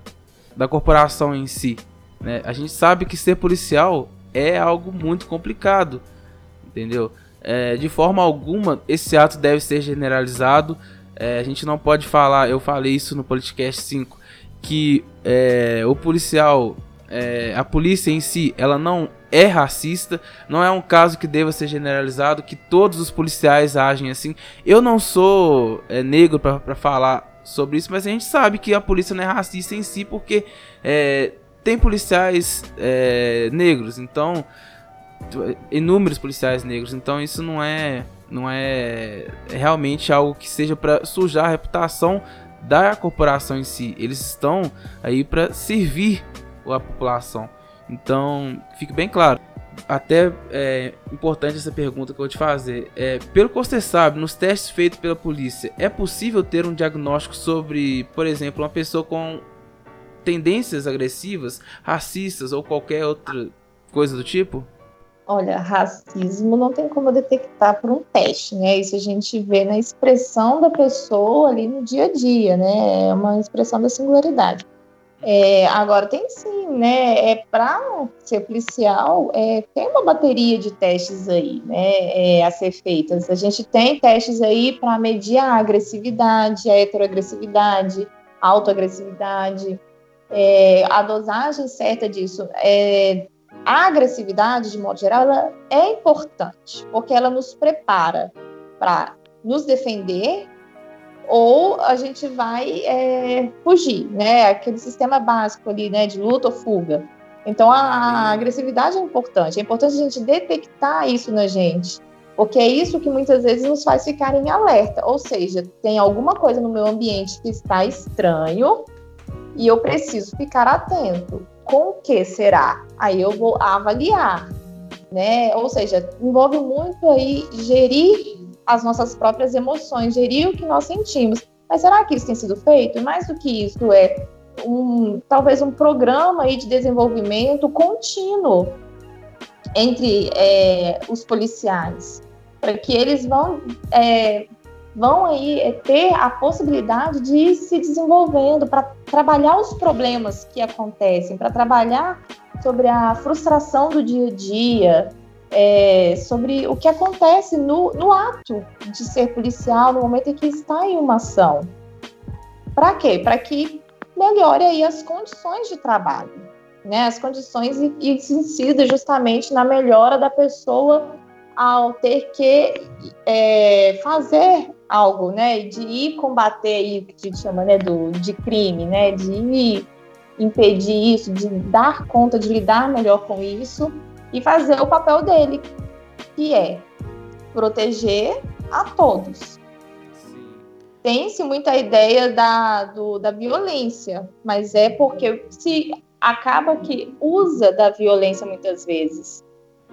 da corporação em si. Né? A gente sabe que ser policial é algo muito complicado, entendeu? É, de forma alguma, esse ato deve ser generalizado. É, a gente não pode falar, eu falei isso no Politicast 5, que é, o policial, é, a polícia em si, ela não é racista, não é um caso que deva ser generalizado, que todos os policiais agem assim. Eu não sou é, negro para falar sobre isso, mas a gente sabe que a polícia não é racista em si, porque é, tem policiais negros, então inúmeros policiais negros, então isso não é não é realmente algo que seja para sujar a reputação da corporação em si. Eles estão aí para servir a população. Então, fique bem claro. Até é importante essa pergunta que eu vou te fazer. É, pelo que você sabe, nos testes feitos pela polícia, é possível ter um diagnóstico sobre, por exemplo, uma pessoa com tendências agressivas, racistas ou qualquer outra coisa do tipo? Olha, racismo não tem como detectar por um teste, né? Isso a gente vê na expressão da pessoa ali no dia a dia, né? É uma expressão da singularidade. É, agora tem sim, né? É para ser policial, é, tem uma bateria de testes aí, né? É, a ser feitas. A gente tem testes aí para medir a agressividade, a heteroagressividade, a autoagressividade, é, a dosagem certa disso. É, a agressividade, de modo geral, ela é importante, porque ela nos prepara para nos defender ou a gente vai é, fugir, né? Aquele sistema básico ali, né, de luta ou fuga. Então a, a, agressividade é importante. É importante a gente detectar isso na gente, porque é isso que muitas vezes nos faz ficar em alerta. Ou seja, tem alguma coisa no meu ambiente que está estranho e eu preciso ficar atento. Com o que será? Aí eu vou avaliar, né? Ou seja, envolve muito aí gerir as nossas próprias emoções, gerir o que nós sentimos. Mas será que isso tem sido feito? Mais do que isso, é um, talvez um programa aí de desenvolvimento contínuo entre é, os policiais, para que eles vão, é, vão aí é, ter a possibilidade de ir se desenvolvendo para trabalhar os problemas que acontecem, para trabalhar sobre a frustração do dia a dia, é, sobre o que acontece no, no ato de ser policial, no momento em que está em uma ação. Para quê? Para que melhore aí as condições de trabalho, né? As condições e, e se incida justamente na melhora da pessoa ao ter que é, fazer algo, né? De ir combater aí, o que a gente chama, né? Do, de crime, né? De ir impedir isso, de dar conta, de lidar melhor com isso e fazer o papel dele, que é proteger a todos. Tem-se muita ideia da, do, da violência, mas é porque se acaba que usa da violência muitas vezes.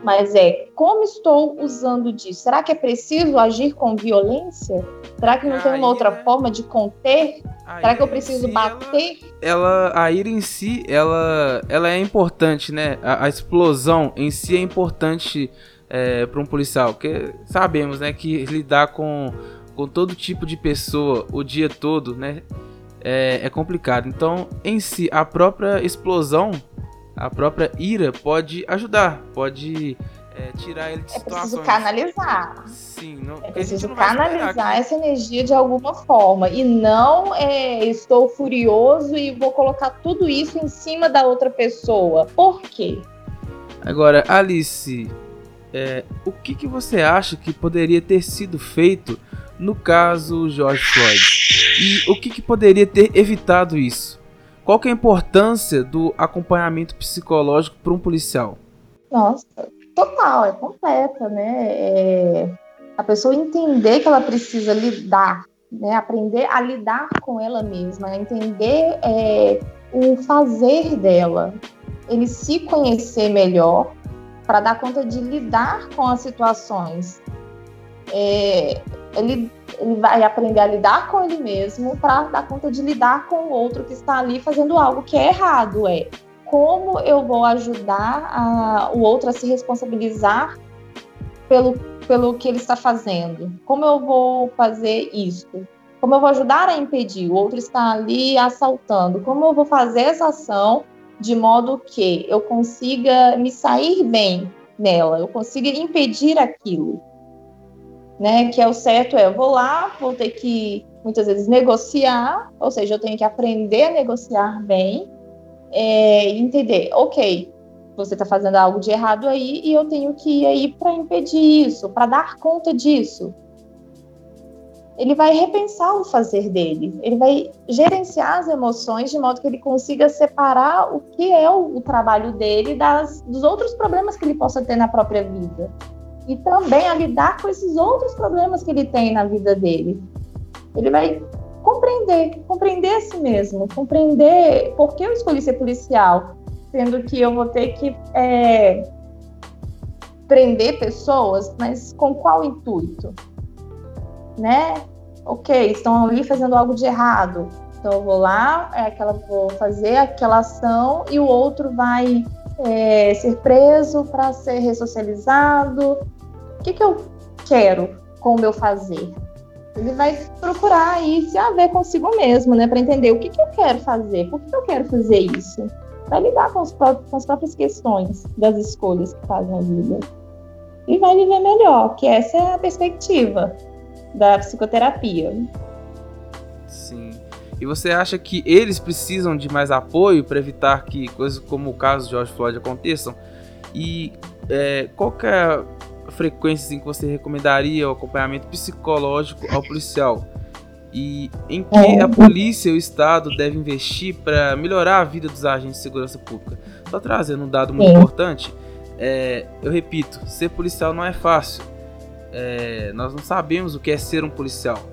Mas é como estou usando disso? Será que é preciso agir com violência? Será que não tem uma outra né? forma de conter? Será que eu preciso si, bater? Ela, ela, a ira em si, ela, ela é importante, né? A, a explosão em si é importante é, para um policial, porque sabemos, né, que lidar com, com todo tipo de pessoa o dia todo, né, é, é complicado. Então, em si, a própria explosão, a própria ira pode ajudar, pode é, tirar ele de é situações. É preciso canalizar. Sim, não, é preciso canalizar essa energia de alguma forma e não é, estou furioso e vou colocar tudo isso em cima da outra pessoa. Por quê? Agora, Alice, é, o que, que você acha que poderia ter sido feito no caso George Floyd? E o que, que poderia ter evitado isso? Qual que é a importância do acompanhamento psicológico para um policial? Nossa, total, é completa, né? É, a pessoa entender que ela precisa lidar, né? Aprender a lidar com ela mesma, entender é, o fazer dela, ele se conhecer melhor para dar conta de lidar com as situações. É, ele, ele vai aprender a lidar com ele mesmo para dar conta de lidar com o outro que está ali fazendo algo que é errado, é como eu vou ajudar a, o outro a se responsabilizar pelo, pelo que ele está fazendo? Como eu vou fazer isso? Como eu vou ajudar a impedir? O outro está ali assaltando. Como eu vou fazer essa ação de modo que eu consiga me sair bem nela, eu consiga impedir aquilo? Né? Que é o certo é, eu vou lá, vou ter que muitas vezes negociar, ou seja, eu tenho que aprender a negociar bem, é, entender, ok, você está fazendo algo de errado aí e eu tenho que ir aí para impedir isso, para dar conta disso. Ele vai repensar o fazer dele, ele vai gerenciar as emoções de modo que ele consiga separar o que é o, o trabalho dele das, dos outros problemas que ele possa ter na própria vida. E também a lidar com esses outros problemas que ele tem na vida dele. Ele vai compreender, compreender a si mesmo, compreender por que eu escolhi ser policial, sendo que eu vou ter que é, prender pessoas, mas com qual intuito? Né? Ok, estão ali fazendo algo de errado. Então eu vou lá, é aquela, vou fazer aquela ação e o outro vai é, ser preso para ser ressocializado. O que, que eu quero com o meu fazer? Ele vai procurar aí se haver consigo mesmo, né? Para entender o que, que eu quero fazer, por que eu quero fazer isso vai lidar com, próprios, com, as próprias questões das escolhas que fazem a vida. E vai viver melhor, que essa é a perspectiva da psicoterapia. E você acha que eles precisam de mais apoio para evitar que coisas como o caso de George Floyd aconteçam? E é, qual é a frequência assim, que você recomendaria o acompanhamento psicológico ao policial? e em que a polícia e o Estado devem investir para melhorar a vida dos agentes de segurança pública. Só trazendo um dado muito Sim. importante, é, eu repito, ser policial não é fácil. É, nós não sabemos o que é ser um policial.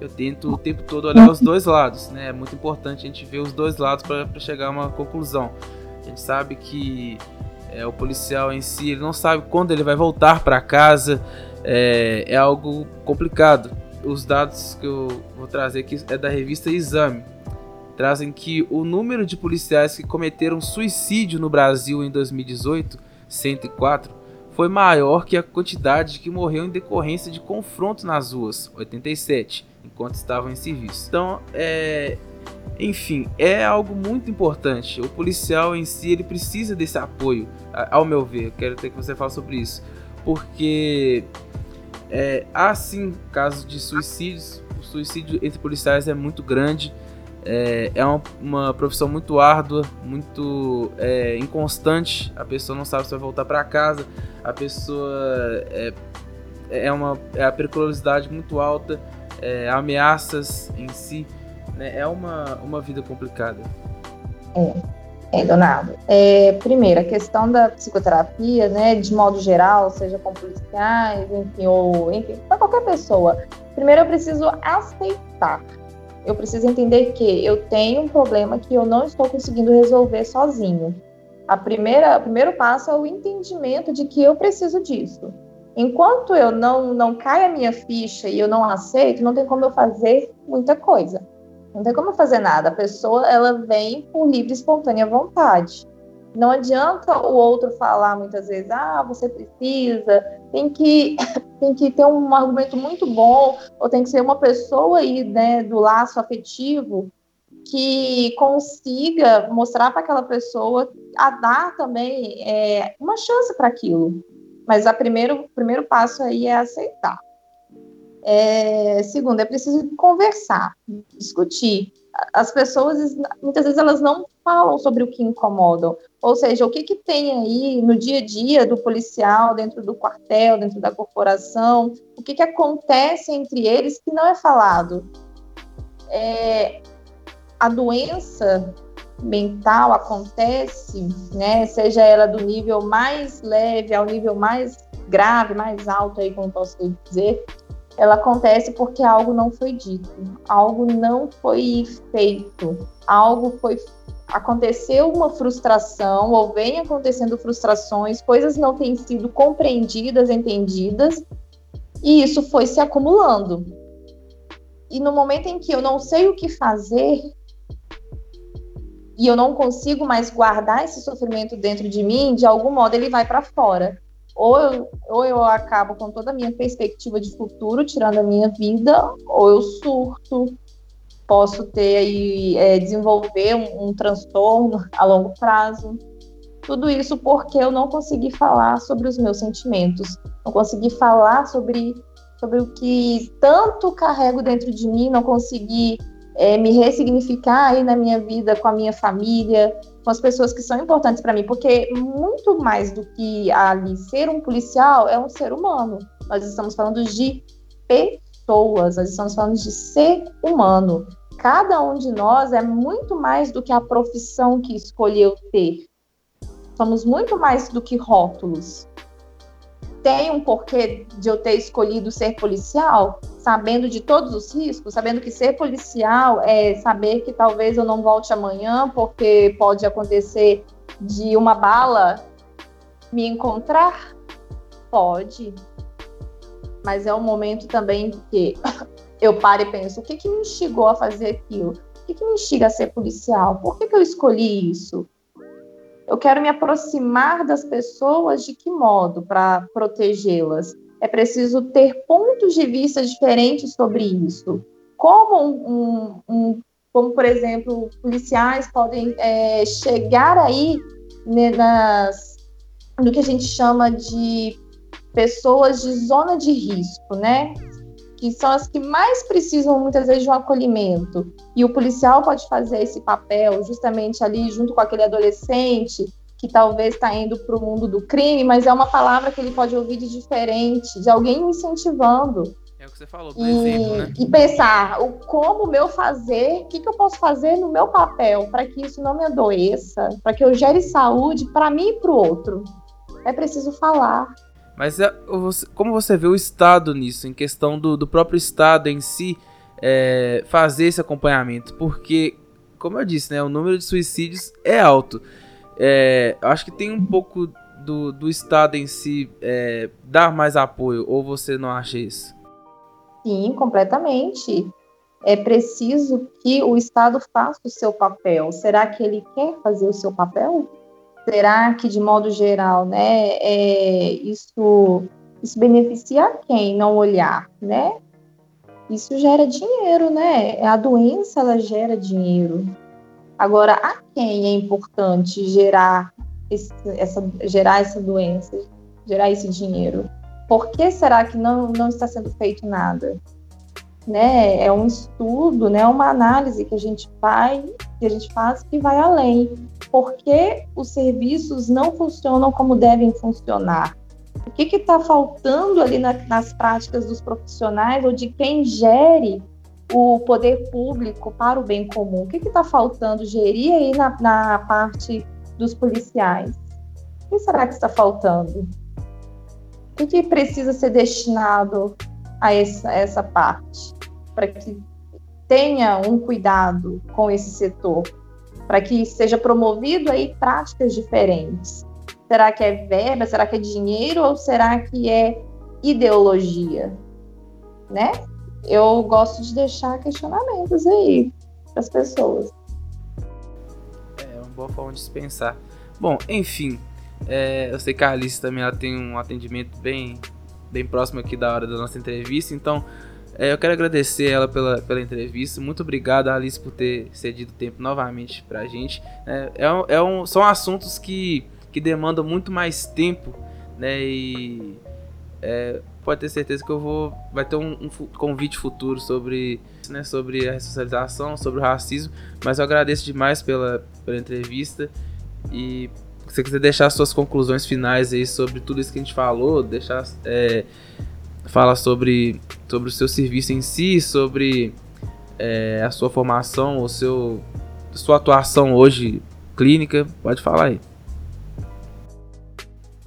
Eu tento o tempo todo olhar os dois lados, né? É muito importante a gente ver os dois lados para chegar a uma conclusão. A gente sabe que é, o policial em si ele não sabe quando ele vai voltar para casa, é, é algo complicado os dados que eu vou trazer aqui é da revista Exame. Trazem que o número de policiais que cometeram suicídio no Brasil em 2018, 104, foi maior que a quantidade que morreu em decorrência de confrontos nas ruas, 87, enquanto estavam em serviço. Então, é, enfim, é algo muito importante. O policial em si ele precisa desse apoio, ao meu ver. Quero ter que você fale sobre isso, porque é, há sim casos de suicídios. O suicídio entre policiais é muito grande. É, é uma, uma, profissão muito árdua, muito é, inconstante. A pessoa não sabe se vai voltar para casa. A pessoa é, é uma é a periculosidade muito alta, é, ameaças em si. Né? É uma, uma vida complicada. É. É, Donado. É, primeiro, a questão da psicoterapia, né, de modo geral, seja com policiais, enfim, ou enfim, para qualquer pessoa. Primeiro, eu preciso aceitar. Eu preciso entender que eu tenho um problema que eu não estou conseguindo resolver sozinho. A primeira, o primeiro passo é o entendimento de que eu preciso disso. Enquanto eu não não cai a minha ficha e eu não aceito, não tem como eu fazer muita coisa. Não tem como fazer nada. A pessoa ela vem por livre e espontânea vontade. Não adianta o outro falar muitas vezes, ah, você precisa, tem que, [LAUGHS] tem que ter um argumento muito bom, ou tem que ser uma pessoa aí, né, do laço afetivo que consiga mostrar para aquela pessoa a dar também é, uma chance para aquilo. Mas o primeiro, primeiro passo aí é aceitar. É, segundo, é preciso conversar, discutir. As pessoas, muitas vezes, elas não falam sobre o que incomodam. Ou seja, o que, que tem aí no dia a dia do policial, dentro do quartel, dentro da corporação, o que, que acontece entre eles que não é falado. É, a doença mental acontece, né, seja ela do nível mais leve ao nível mais grave, mais alto aí, como posso dizer, ela acontece porque algo não foi dito, algo não foi feito, algo foi aconteceu uma frustração ou vem acontecendo frustrações, coisas não têm sido compreendidas, entendidas, e isso foi se acumulando. E no momento em que eu não sei o que fazer, e eu não consigo mais guardar esse sofrimento dentro de mim, de algum modo ele vai para fora. Ou eu, ou eu acabo com toda a minha perspectiva de futuro, tirando a minha vida, ou eu surto, posso ter aí, é, desenvolver um, um transtorno a longo prazo. Tudo isso porque eu não consegui falar sobre os meus sentimentos, não consegui falar sobre, sobre o que tanto carrego dentro de mim, não consegui é, me ressignificar aí na minha vida com a minha família, com as pessoas que são importantes para mim, porque muito mais do que ali ser um policial é um ser humano. Nós estamos falando de pessoas, nós estamos falando de ser humano. Cada um de nós é muito mais do que a profissão que escolheu ter. Somos muito mais do que rótulos tem um porquê de eu ter escolhido ser policial, sabendo de todos os riscos, sabendo que ser policial é saber que talvez eu não volte amanhã, porque pode acontecer de uma bala me encontrar? Pode. Mas é um momento também que [LAUGHS] eu paro e penso: o que, que me instigou a fazer aquilo? O que, que me instiga a ser policial? Por que, que eu escolhi isso? Eu quero me aproximar das pessoas de que modo para protegê-las? É preciso ter pontos de vista diferentes sobre isso. Como, um, um, como por exemplo, policiais podem é, chegar aí né, nas, no que a gente chama de pessoas de zona de risco, né? Que são as que mais precisam muitas vezes de um acolhimento. E o policial pode fazer esse papel justamente ali junto com aquele adolescente que talvez está indo para o mundo do crime, mas é uma palavra que ele pode ouvir de diferente, de alguém incentivando. É o que você falou, por e, exemplo, né? E pensar o como o meu fazer, o que, que eu posso fazer no meu papel para que isso não me adoeça, para que eu gere saúde para mim e para o outro. É preciso falar. Mas é, como você vê o Estado nisso, em questão do, do próprio Estado em si, é, fazer esse acompanhamento? Porque, como eu disse, né, o número de suicídios é alto. É, acho que tem um pouco do, do Estado em si é, dar mais apoio, ou você não acha isso? Sim, completamente. É preciso que o Estado faça o seu papel. Será que ele quer fazer o seu papel? Será que, de modo geral, né, é, isso, isso beneficia quem não olhar, né? Isso gera dinheiro, né? A doença, ela gera dinheiro. Agora, a quem é importante gerar, esse, essa, gerar essa doença, gerar esse dinheiro? Por que será que não, não está sendo feito nada? Né? É um estudo, né? uma análise que a gente faz, que a gente faz que vai além por que os serviços não funcionam como devem funcionar? O que está faltando ali na, nas práticas dos profissionais ou de quem gere o poder público para o bem comum? O que está faltando gerir aí na, na, parte dos policiais? O que será que está faltando? O que, que precisa ser destinado a essa, essa parte? Para que tenha um cuidado com esse setor para que seja promovido aí práticas diferentes. Será que é verba? Será que é dinheiro? Ou será que é ideologia? Né? Eu gosto de deixar questionamentos aí para as pessoas. É uma boa forma de se pensar. Bom, enfim, é, eu sei que a Alice também ela tem um atendimento bem, bem próximo aqui da hora da nossa entrevista, então é, eu quero agradecer ela pela, pela entrevista. Muito obrigado, Alice, por ter cedido tempo novamente pra gente. É, é, um, é um, são assuntos que, que demandam muito mais tempo, né? E é, pode ter certeza que eu vou. Vai ter um, um convite futuro sobre, né, sobre a ressocialização, sobre o racismo. Mas eu agradeço demais pela, pela entrevista. E se você quiser deixar suas conclusões finais aí sobre tudo isso que a gente falou, deixar. É, fala sobre, sobre o seu serviço em si, sobre é, a sua formação, o seu, sua atuação hoje clínica. Pode falar aí.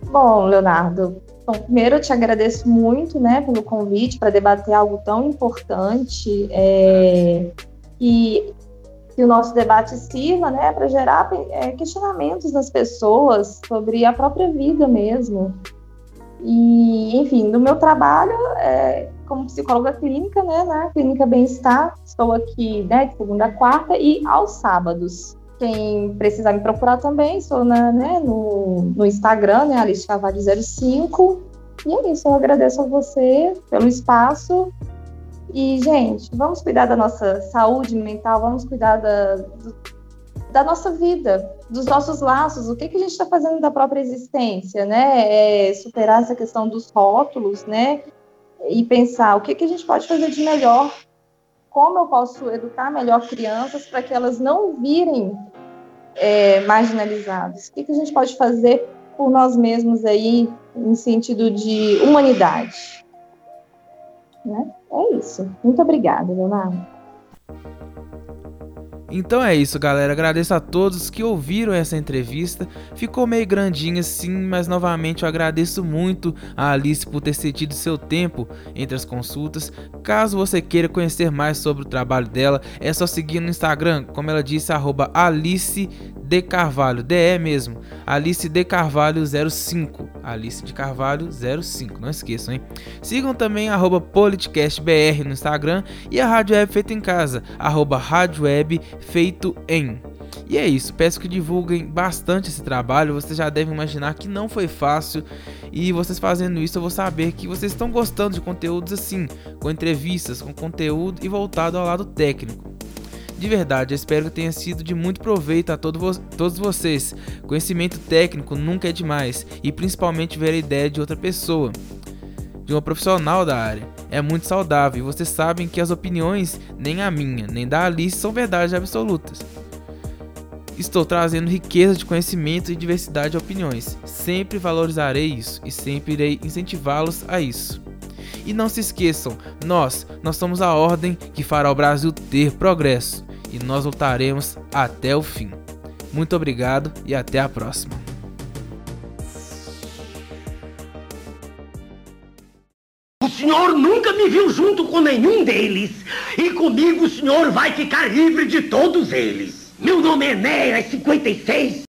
Bom, Leonardo, bom, primeiro eu te agradeço muito né, pelo convite para debater algo tão importante é, e que o nosso debate sirva né, para gerar é, questionamentos nas pessoas sobre a própria vida mesmo. E, enfim, no meu trabalho é, como psicóloga clínica, né, na Clínica Bem-Estar, estou aqui né, de segunda a quarta e aos sábados, quem precisar me procurar também, sou na, né, no, no Instagram, né, Alice Carvalho 05. E é isso, eu agradeço a você pelo espaço. E, gente, vamos cuidar da nossa saúde mental, vamos cuidar da, do, da nossa vida, dos nossos laços, o que, que a gente está fazendo da própria existência, né? É superar essa questão dos rótulos, né? E pensar o que, que a gente pode fazer de melhor, como eu posso educar melhor crianças para que elas não virem é, marginalizadas. O que, que a gente pode fazer por nós mesmos aí, em sentido de humanidade? Né? É isso. Muito obrigada, Leonardo. Então é isso, galera. Agradeço a todos que ouviram essa entrevista. Ficou meio grandinha sim, mas novamente eu agradeço muito a Alice por ter cedido seu tempo entre as consultas. Caso você queira conhecer mais sobre o trabalho dela, é só seguir no Instagram, como ela disse, Alice de Carvalho, DE mesmo, Alice de Carvalho 05, Alice de Carvalho 05, não esqueçam, hein? Sigam também arroba politicastbr no Instagram e a Rádio Web Feito em Casa, arroba Rádio Web Feito em. E é isso, peço que divulguem bastante esse trabalho. Vocês já devem imaginar que não foi fácil. E vocês fazendo isso, eu vou saber que vocês estão gostando de conteúdos assim, com entrevistas, com conteúdo e voltado ao lado técnico. De verdade, espero que tenha sido de muito proveito a todo vo todos vocês. Conhecimento técnico nunca é demais, e principalmente ver a ideia de outra pessoa, de uma profissional da área. É muito saudável e vocês sabem que as opiniões, nem a minha, nem da Alice, são verdades absolutas. Estou trazendo riqueza de conhecimento e diversidade de opiniões. Sempre valorizarei isso e sempre irei incentivá-los a isso. E não se esqueçam, nós, nós somos a ordem que fará o Brasil ter progresso e nós lutaremos até o fim. Muito obrigado e até a próxima. O senhor nunca me viu junto com nenhum deles. E comigo o senhor vai ficar livre de todos eles. Meu nome é Enéas 56.